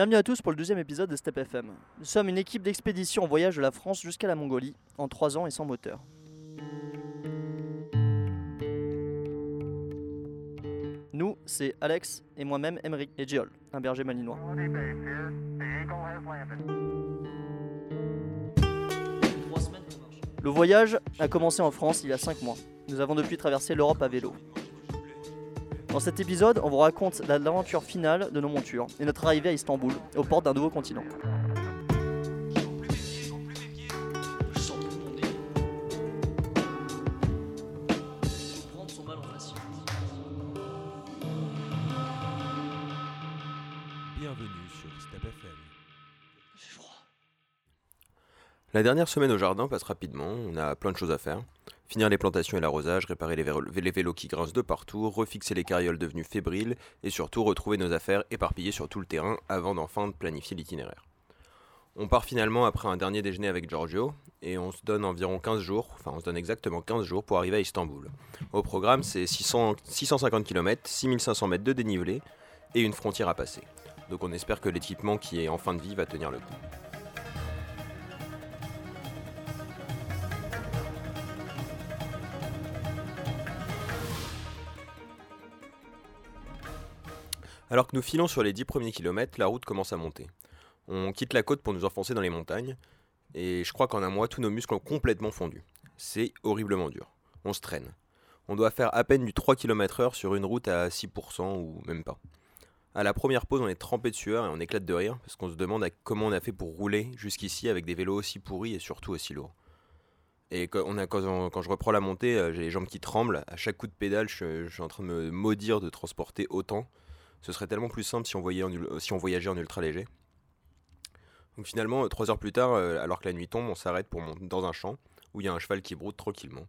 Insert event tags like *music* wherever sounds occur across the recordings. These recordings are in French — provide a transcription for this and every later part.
Bienvenue à tous pour le deuxième épisode de Step FM. Nous sommes une équipe d'expédition en voyage de la France jusqu'à la Mongolie, en 3 ans et sans moteur. Nous, c'est Alex et moi-même Emeric et Giol, un berger malinois. Le voyage a commencé en France il y a 5 mois. Nous avons depuis traversé l'Europe à vélo. Dans cet épisode, on vous raconte la- l'aventure finale de nos montures et notre arrivée à Istanbul, aux portes d'un nouveau continent. Bienvenue sur Step FM. La dernière semaine au jardin passe rapidement, on a plein de choses à faire. Finir les plantations et l'arrosage, réparer les, vélo- les vélos qui grincent de partout, refixer les carrioles devenues fébriles et surtout retrouver nos affaires éparpillées sur tout le terrain avant d'enfin planifier l'itinéraire. On part finalement après un dernier déjeuner avec Giorgio et on se donne environ 15 jours, enfin on se donne exactement 15 jours pour arriver à Istanbul. Au programme c'est 600 650 km, 6500 mètres de dénivelé et une frontière à passer. Donc on espère que l'équipement qui est en fin de vie va tenir le coup. Alors que nous filons sur les 10 premiers kilomètres, la route commence à monter. On quitte la côte pour nous enfoncer dans les montagnes, et je crois qu'en un mois, tous nos muscles ont complètement fondu. C'est horriblement dur. On se traîne. On doit faire à peine du 3 km/h sur une route à 6% ou même pas. À la première pause, on est trempé de sueur et on éclate de rire parce qu'on se demande comment on a fait pour rouler jusqu'ici avec des vélos aussi pourris et surtout aussi lourds. Et quand, je reprends la montée, euh, j'ai les jambes qui tremblent. À chaque coup de pédale, je suis en train de me maudire de transporter autant. Ce serait tellement plus simple si on, voyait si voyageait en ultra léger. Donc finalement, trois heures plus tard, euh, alors que la nuit tombe, on s'arrête pour monter dans un champ où il y a un cheval qui broute tranquillement.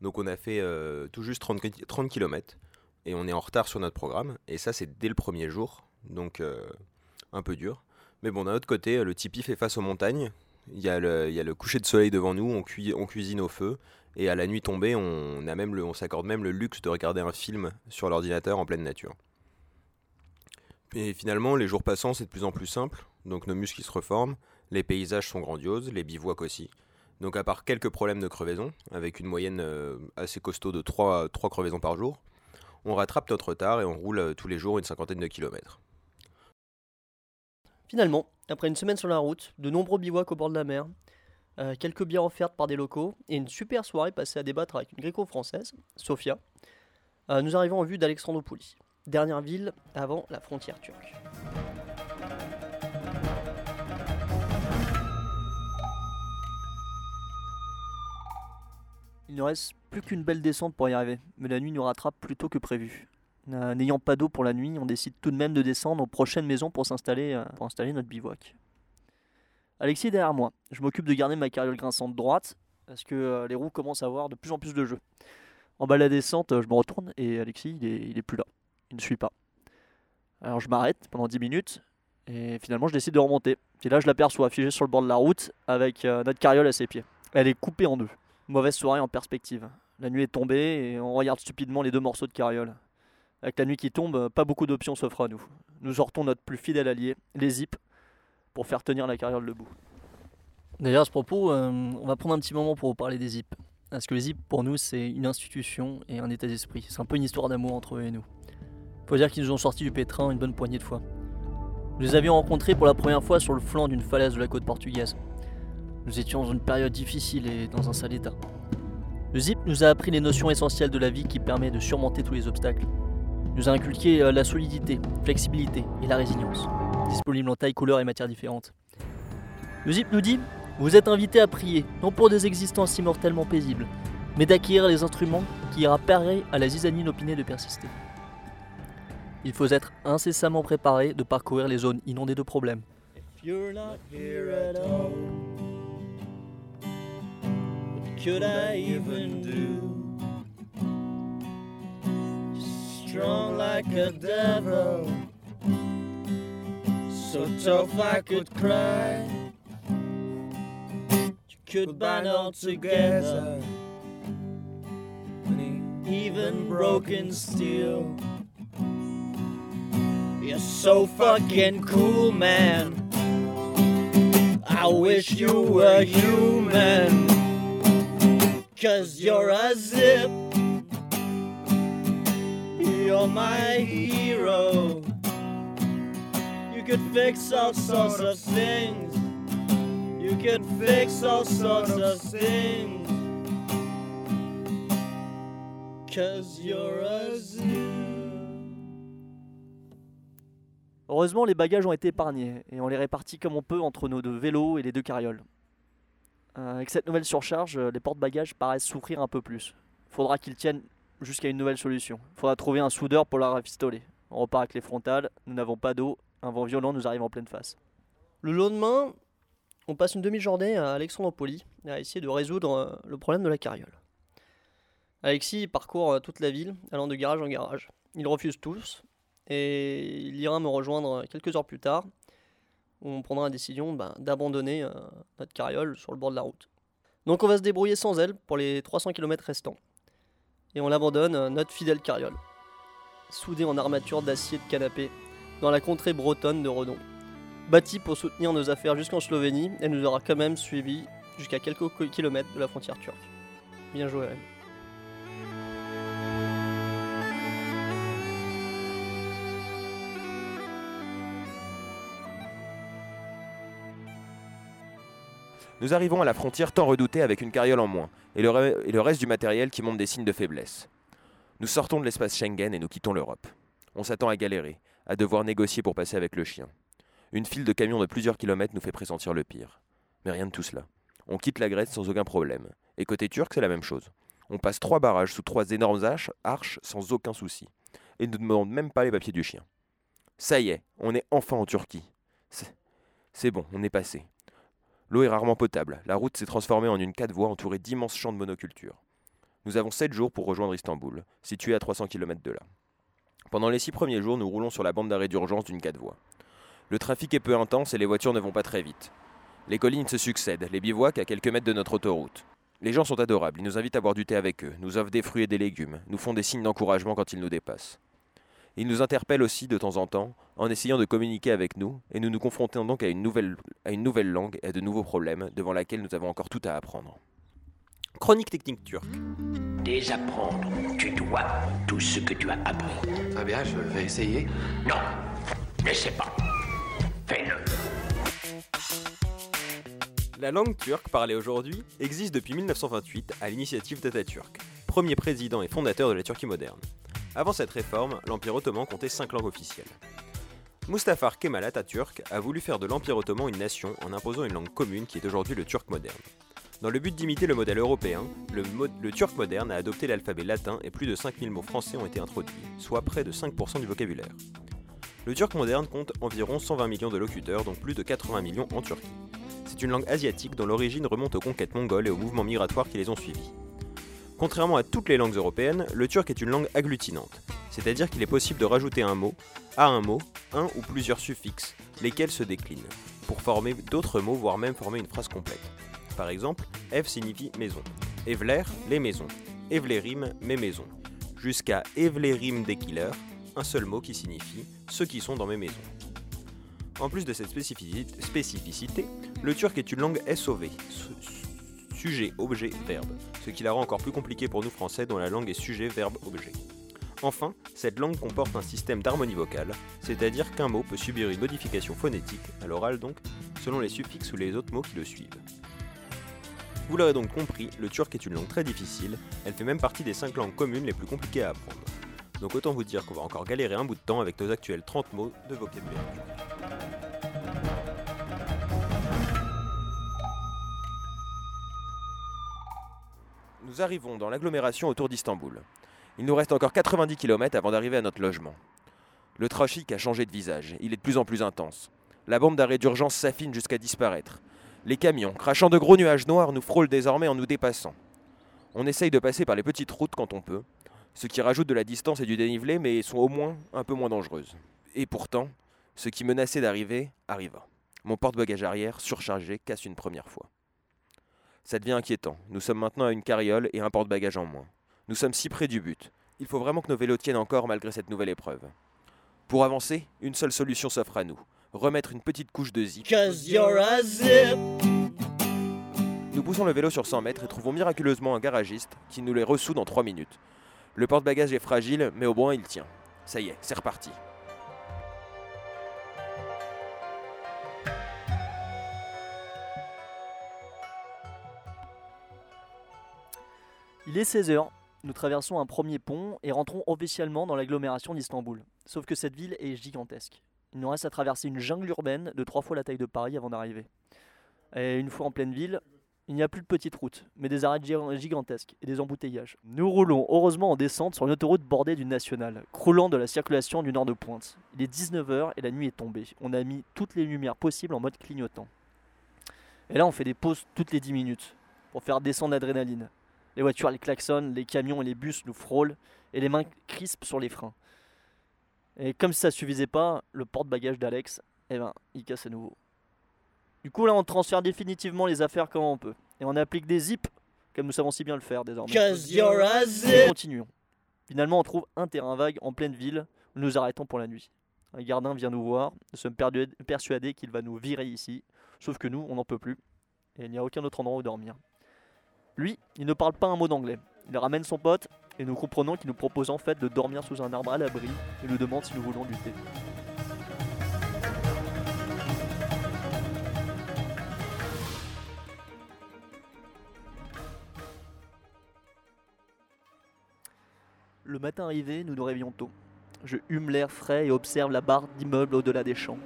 Donc on a fait euh, tout juste 30, ki- 30 km et on est en retard sur notre programme. Et ça, c'est dès le premier jour, donc euh, un peu dur. Mais bon, d'un autre côté, le tipi fait face aux montagnes. Il y, a le, coucher de soleil devant nous, on, cui- on cuisine au feu. Et à la nuit tombée, on s'accorde même le luxe de regarder un film sur l'ordinateur en pleine nature. Et finalement, les jours passant, c'est de plus en plus simple. Donc nos muscles se reforment, les paysages sont grandioses, les bivouacs aussi. Donc à part quelques problèmes de crevaison, avec une moyenne euh, assez costaud de 3, 3 crevaisons par jour, on rattrape notre retard et on roule euh, tous les jours une cinquantaine de kilomètres. Finalement, après une semaine sur la route, de nombreux bivouacs au bord de la mer, euh, quelques bières offertes par des locaux et une super soirée passée à débattre avec une gréco-française, euh, nous arrivons en vue d'Alexandroupoli, dernière ville avant la frontière turque. Il ne reste plus qu'une belle descente pour y arriver, mais la nuit nous rattrape plus tôt que prévu. Euh, N'ayant pas d'eau pour la nuit, on décide tout de même de descendre aux prochaines maisons pour s'installer euh, installer notre bivouac. Alexis est derrière moi. Je m'occupe de garder ma carriole grinçante droite parce que euh, les roues commencent à avoir de plus en plus de jeu. En bas de la descente, je me retourne et Alexis, il est, il est plus là. Il ne suit pas. Alors je m'arrête pendant 10 minutes et finalement je décide de remonter. Et là je l'aperçois figée sur le bord de la route avec euh, notre carriole à ses pieds. Elle est coupée en deux. Mauvaise soirée en perspective. La nuit est tombée et on regarde stupidement les deux morceaux de carriole. Avec la nuit qui tombe, pas beaucoup d'options s'offrent à nous. Nous sortons notre plus fidèle allié, les zips, pour faire tenir la carriole debout. D'ailleurs, à ce propos, euh, on va prendre un petit moment pour vous parler des zips. Parce que les zips, pour nous, c'est une institution et un état d'esprit. C'est un peu une histoire d'amour entre eux et nous. Faut dire qu'ils nous ont sortis du pétrin une bonne poignée de fois. Nous les avions rencontrés pour la première fois sur le flanc d'une falaise de la côte portugaise. Nous étions dans une période difficile et dans un sale état. Le zip nous a appris les notions essentielles de la vie qui permet de surmonter tous les obstacles nous a inculqué euh, la solidité, flexibilité et la résilience, disponible en taille, couleur et matières différentes. Le zip nous dit Vous êtes invités à prier, non pour des existences immortellement paisibles, mais d'acquérir les instruments qui ira pareil à la zizanie inopinée de persister. Il faut être incessamment préparé de parcourir les zones inondées de problèmes. So I could cry. Could even broken steel. You're so fucking cool, man. I wish you were human. Cause you're a zip. You're my hero. You could fix all sorts of things. You could fix all sorts of things. Cause you're a zip. Heureusement, les bagages ont été épargnés et on les répartit comme on peut entre nos deux vélos et les deux carrioles. Euh, avec cette nouvelle surcharge, euh, les porte-bagages paraissent souffrir un peu plus. Faudra qu'ils tiennent jusqu'à une nouvelle solution. Faudra trouver un soudeur pour la rafistoler. On repart avec les frontales, nous n'avons pas d'eau, un vent violent nous arrive en pleine face. Le lendemain, on passe une demi-journée à Alexandropoli à essayer de résoudre euh, le problème de la carriole. Alexis parcourt toute la ville, allant de garage en garage. Ils refusent tous, et il ira me rejoindre quelques heures plus tard, où on prendra la décision ben, d'abandonner euh, notre carriole sur le bord de la route. Donc on va se débrouiller sans elle pour les 300 km restants. Et on abandonne euh, notre fidèle carriole, soudée en armature d'acier de canapé, dans la contrée bretonne de Redon. Bâtie pour soutenir nos affaires jusqu'en Slovénie, elle nous aura quand même suivis jusqu'à quelques kilomètres de la frontière turque. Bien joué, elle. Nous arrivons à la frontière tant redoutée avec une carriole en moins, et le, reste du matériel qui montre des signes de faiblesse. Nous sortons de l'espace Schengen et nous quittons l'Europe. On s'attend à galérer, à devoir négocier pour passer avec le chien. Une file de camions de plusieurs kilomètres nous fait pressentir le pire. Mais rien de tout cela. On quitte la Grèce sans aucun problème. Et côté turc, c'est la même chose. On passe trois barrages sous trois énormes arches, sans aucun souci. Et ne demande même pas les papiers du chien. Ça y est, on est enfin en Turquie. C'est bon, on est passé. L'eau est rarement potable. La route s'est transformée en une quatre voies entourée d'immenses champs de monoculture. Nous avons 7 jours pour rejoindre Istanbul, situé à 300 km de là. Pendant les 6 premiers jours, nous roulons sur la bande d'arrêt d'urgence d'une 4 voies. Le trafic est peu intense et les voitures ne vont pas très vite. Les collines se succèdent, les bivouacs à quelques mètres de notre autoroute. Les gens sont adorables, ils nous invitent à boire du thé avec eux, nous offrent des fruits et des légumes, nous font des signes d'encouragement quand ils nous dépassent. Ils nous interpellent aussi de temps en temps, en essayant de communiquer avec nous, et nous nous confrontons donc à une nouvelle, à une nouvelle langue et à de nouveaux problèmes devant laquelle nous avons encore tout à apprendre. Chronique technique turque. Désapprendre. Tu dois tout ce que tu as appris. Très bien, je vais essayer. Non, n'essaie pas. Fais-le. La langue turque parlée aujourd'hui existe depuis 1928 à l'initiative d'Atatürk, premier président et fondateur de la Turquie moderne. Avant cette réforme, l'Empire ottoman comptait 5 langues officielles. Mustafa Kemal Atatürk a voulu faire de l'Empire ottoman une nation en imposant une langue commune qui est aujourd'hui le turc moderne. Dans le but d'imiter le modèle européen, le turc moderne a adopté l'alphabet latin et plus de 5000 mots français ont été introduits, soit près de 5% du vocabulaire. Le turc moderne compte environ 120 millions de locuteurs, dont plus de 80 millions en Turquie. C'est une langue asiatique dont l'origine remonte aux conquêtes mongoles et aux mouvements migratoires qui les ont suivis. Contrairement à toutes les langues européennes, le turc est une langue agglutinante, c'est-à-dire qu'il est possible de rajouter un mot à un mot, un ou plusieurs suffixes, lesquels se déclinent, pour former d'autres mots, voire même former une phrase complète. Par exemple, ev signifie maison, evler, les maisons, evlerim, mes maisons, jusqu'à evlerim dekiler, un seul mot qui signifie ceux qui sont dans mes maisons. En plus de cette spécifici- spécificité, le turc est une langue SOV, sujet, objet, verbe, ce qui la rend encore plus compliquée pour nous français dont la langue est sujet, verbe, objet. Enfin, cette langue comporte un système d'harmonie vocale, c'est-à-dire qu'un mot peut subir une modification phonétique, à l'oral donc, selon les suffixes ou les autres mots qui le suivent. Vous l'aurez donc compris, le turc est une langue très difficile, elle fait même partie des 5 langues communes les plus compliquées à apprendre. Donc autant vous dire qu'on va encore galérer un bout de temps avec nos actuels 30 mots de vocabulaire Nous arrivons dans l'agglomération autour d'Istanbul. Il nous reste encore 90 km avant d'arriver à notre logement. Le trafic a changé de visage, il est de plus en plus intense. La bande d'arrêt d'urgence s'affine jusqu'à disparaître. Les camions, crachant de gros nuages noirs, nous frôlent désormais en nous dépassant. On essaye de passer par les petites routes quand on peut, ce qui rajoute de la distance et du dénivelé, mais sont au moins un peu moins dangereuses. Et pourtant, ce qui menaçait d'arriver arriva. Mon porte-bagages arrière, surchargé, casse une première fois. Ça devient inquiétant. Nous sommes maintenant à une carriole et un porte-bagages en moins. Nous sommes si près du but. Il faut vraiment que nos vélos tiennent encore malgré cette nouvelle épreuve. Pour avancer, une seule solution s'offre à nous. Remettre une petite couche de zip. Cause you're a zip. Nous poussons le vélo sur 100 mètres et trouvons miraculeusement un garagiste qui nous les ressout dans 3 minutes. Le porte-bagages est fragile, mais au moins il tient. Ça y est, c'est reparti. Il est 16h. Nous traversons un premier pont et rentrons officiellement dans l'agglomération d'Istanbul. Sauf que cette ville est gigantesque. Il nous reste à traverser une jungle urbaine de trois fois la taille de Paris avant d'arriver. Et une fois en pleine ville, il n'y a plus de petites routes, mais des arrêts gi- gigantesques et des embouteillages. Nous roulons heureusement en descente sur une autoroute bordée d'une nationale, croulant de la circulation du nord de pointe. Il est 19h et la nuit est tombée. On a mis toutes les lumières possibles en mode clignotant. Et là, on fait des pauses toutes les 10 minutes pour faire descendre l'adrénaline. Les voitures, elles klaxonnent, les camions et les bus nous frôlent et les mains crispent sur les freins. Et comme si ça suffisait pas, le porte-bagages d'Alex, eh ben, il casse à nouveau. Du coup, là, on transfère définitivement les affaires comme on peut. Et on applique des zips, comme nous savons si bien le faire désormais. Cause you're a zip. continuons. Finalement, on trouve un terrain vague en pleine ville où nous arrêtons pour la nuit. Un gardien vient nous voir. Nous sommes persuadés qu'il va nous virer ici. Sauf que nous, on n'en peut plus. Et il n'y a aucun autre endroit où dormir. Lui, il ne parle pas un mot d'anglais. Il ramène son pote et nous comprenons qu'il nous propose en fait de dormir sous un arbre à l'abri et nous demande si nous voulons du thé. Le matin arrivé, nous nous réveillons tôt. Je hume l'air frais et observe la barre d'immeubles au-delà des champs.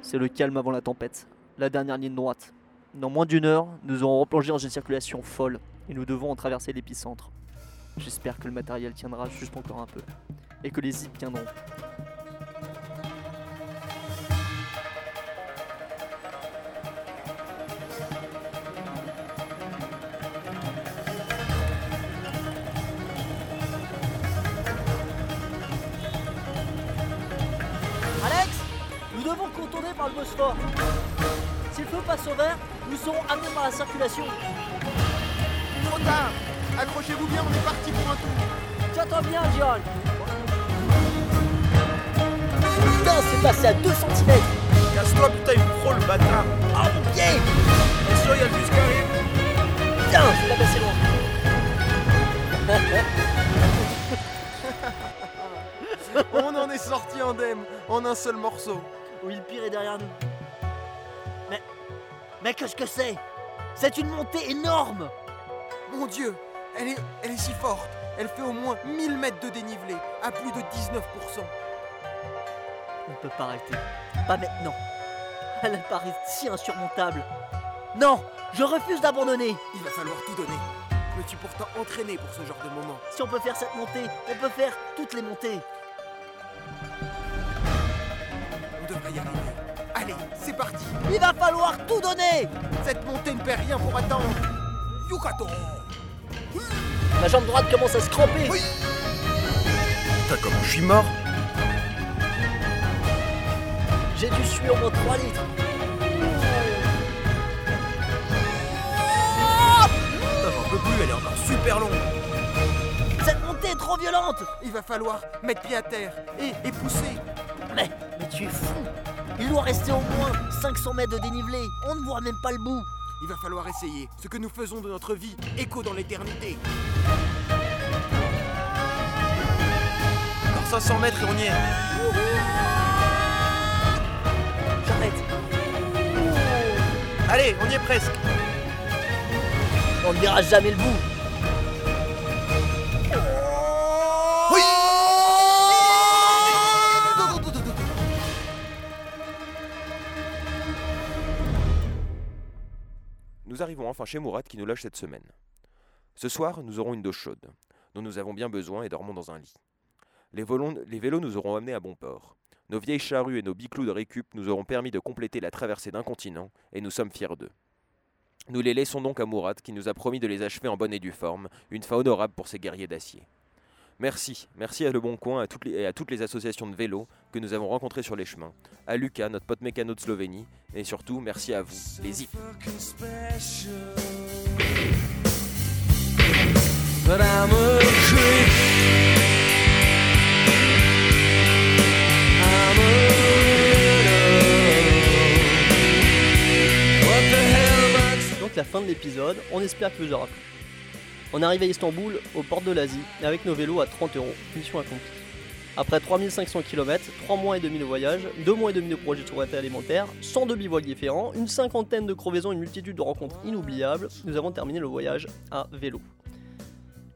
C'est le calme avant la tempête, la dernière ligne droite. Dans moins d'une heure, nous aurons replongé dans une circulation folle et nous devons en traverser l'épicentre. J'espère que le matériel tiendra juste encore un peu et que les zips tiendront. Alex Nous devons contourner par le Bosphore. Si le feu passe au vert, nous serons amenés par la circulation. Trop tard. Accrochez-vous bien, on est parti pour un tour. Tiens-toi bien, Giral Putain, c'est passé à 2 cm Casse-toi, putain, il me frôle, le bâtard. Ah mon pied. Attention, il y a le bus qui arrive. Putain, je l'ai passé loin. *laughs* On en est sorti indemne, en un seul morceau. Oui, le pire est derrière nous. Mais... Qu'est-ce que c'est? C'est une montée énorme Mon Dieu elle est, elle est si forte Elle fait au moins 1000 mètres de dénivelé, à plus de 19%. On ne peut pas arrêter. Pas maintenant. Elle paraît si insurmontable. Non, je refuse d'abandonner. Il va falloir tout donner. Je me suis pourtant entraîné pour ce genre de moment? Si on peut faire cette montée, on peut faire toutes les montées. On devrait y arriver. C'est parti Il va falloir tout donner Cette montée ne perd rien pour attendre Yukato Ma jambe droite commence à se cramper. Putain, comment je suis mort J'ai dû suer au moins 3 litres. J'en peux plus, elle est encore super longue Cette montée est trop violente. Il va falloir mettre pied à terre et, et pousser Mais, mais tu es fou. Il doit rester au moins 500 mètres de dénivelé. On ne voit même pas le bout. Il va falloir essayer. Ce que nous faisons de notre vie écho dans l'éternité. Encore 500 mètres et on y est. J'arrête. Allez, on y est presque. On ne verra jamais le bout. Arrivons enfin chez Mourad qui nous loge cette semaine. Ce soir, nous aurons une douche chaude, dont nous avons bien besoin et dormons dans un lit. Les vélos nous auront amenés à bon port. Nos vieilles charrues et nos biclous de récup nous auront permis de compléter la traversée d'un continent et nous sommes fiers d'eux. Nous les laissons donc à Mourad qui nous a promis de les achever en bonne et due forme, une fin honorable pour ces guerriers d'acier. Merci, merci à Le Bon Coin et à toutes les associations de vélo que nous avons rencontrées sur les chemins, à Lucas, notre pote mécano de Slovénie, et surtout merci à vous, les ZIP. Donc la fin de l'épisode, on espère qu'il vous aura plu. On arrive à Istanbul, aux portes de l'Asie, avec nos vélos à 30 euros, mission accomplie. Après 3500 km, 3 mois et demi de voyage, 2 mois et demi de projet de souveraineté alimentaire, 102 bivouacs différents, une cinquantaine de crevaisons, une multitude de rencontres inoubliables, nous avons terminé le voyage à vélo.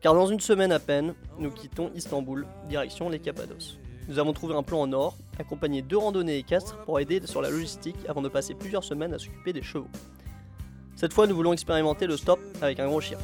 Car dans une semaine à peine, nous quittons Istanbul, direction les Cappadoces. Nous avons trouvé un plan en or, accompagné de randonnées équestres pour aider sur la logistique avant de passer plusieurs semaines à s'occuper des chevaux. Cette fois, nous voulons expérimenter le stop avec un gros chien.